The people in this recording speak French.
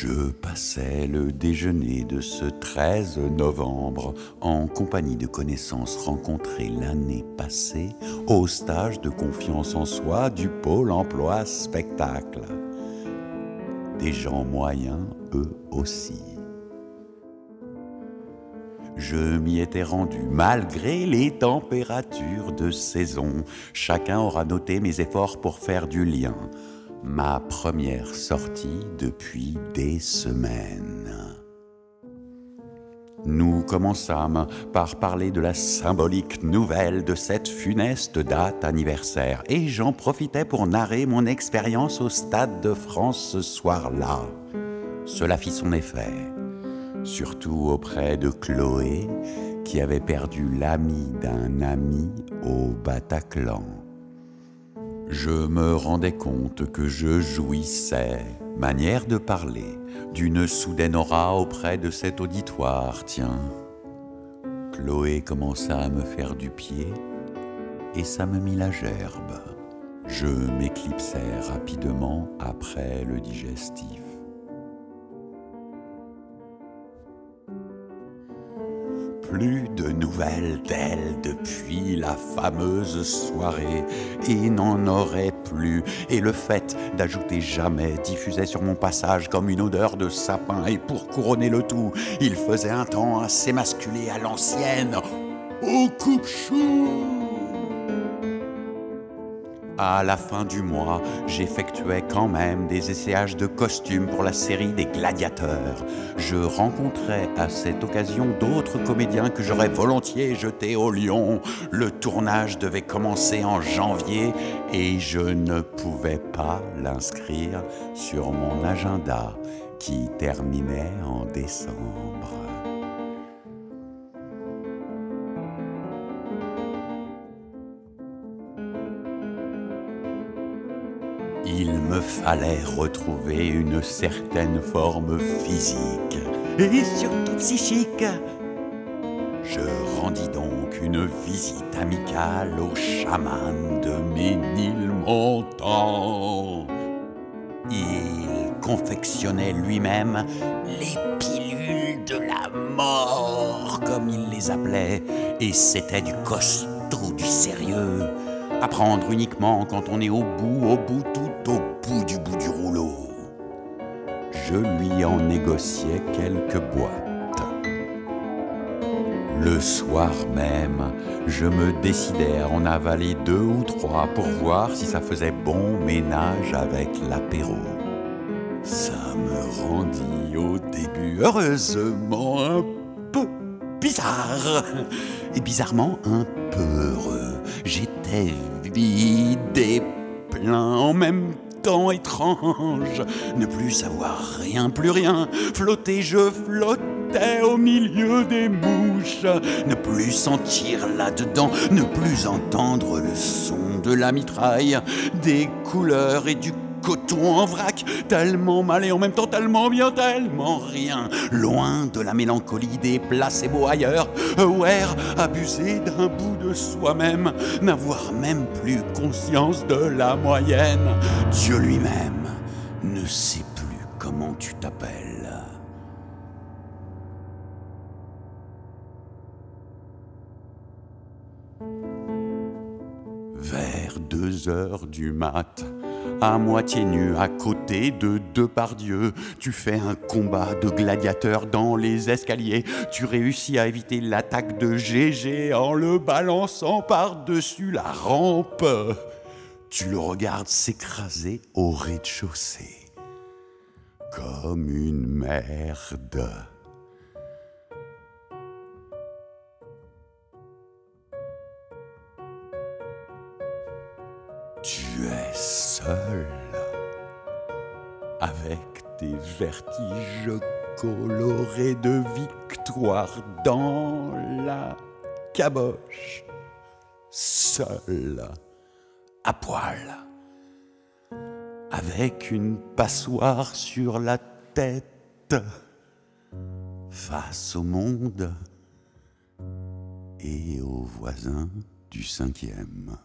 Je passais le déjeuner de ce 13 novembre en compagnie de connaissances rencontrées l'année passée au stage de confiance en soi du pôle emploi spectacle. Des gens moyens, eux aussi. Je m'y étais rendu malgré les températures de saison. Chacun aura noté mes efforts pour faire du lien ma première sortie depuis des semaines. Nous commençâmes par parler de la symbolique nouvelle de cette funeste date anniversaire, et j'en profitais pour narrer mon expérience au Stade de France ce soir-là. Cela fit son effet, surtout auprès de Chloé, qui avait perdu l'ami d'un ami au Bataclan je me rendais compte que je jouissais, manière de parler, d'une soudaine aura auprès de cet auditoire, tiens. Chloé commença à me faire du pied et ça me mit la gerbe. Je m'éclipsais rapidement après le digestif. Plus de nouvelles d'elle depuis la fameuse soirée, et n'en aurait plus, et le fait d'ajouter jamais diffusait sur mon passage comme une odeur de sapin, et pour couronner le tout, il faisait un temps assez masculé à l'ancienne. Au coupe-chou à la fin du mois, j'effectuais quand même des essayages de costumes pour la série des gladiateurs. Je rencontrais à cette occasion d'autres comédiens que j'aurais volontiers jetés au lion. Le tournage devait commencer en janvier et je ne pouvais pas l'inscrire sur mon agenda qui terminait en décembre. Il me fallait retrouver une certaine forme physique et surtout psychique. Je rendis donc une visite amicale au chaman de Ménilmontant. Il confectionnait lui-même les pilules de la mort, comme il les appelait, et c'était du costaud, du sérieux. Apprendre uniquement quand on est au bout, au bout, tout au bout du bout du rouleau. Je lui en négociais quelques boîtes. Le soir même, je me décidais à en avaler deux ou trois pour voir si ça faisait bon ménage avec l'apéro. Ça me rendit au début heureusement un peu bizarre. Et bizarrement un peu heureux. J'étais vide et plein en même temps étrange. Ne plus savoir rien, plus rien. Flotter, je flottais au milieu des mouches. Ne plus sentir là-dedans, ne plus entendre le son de la mitraille, des couleurs et du coton en vrac, tellement mal et en même temps tellement bien, tellement rien, loin de la mélancolie des placebos ailleurs, aware, abusé d'un bout de soi-même, n'avoir même plus conscience de la moyenne. Dieu lui-même ne sait plus comment tu t'appelles. Vers deux heures du mat, à moitié nu à côté de deux pardieux. Tu fais un combat de gladiateurs dans les escaliers. Tu réussis à éviter l'attaque de GG en le balançant par-dessus la rampe. Tu le regardes s'écraser au rez-de-chaussée. Comme une merde. Seul avec tes vertiges colorés de victoire dans la caboche, seul, à poil, avec une passoire sur la tête, face au monde et aux voisins du cinquième.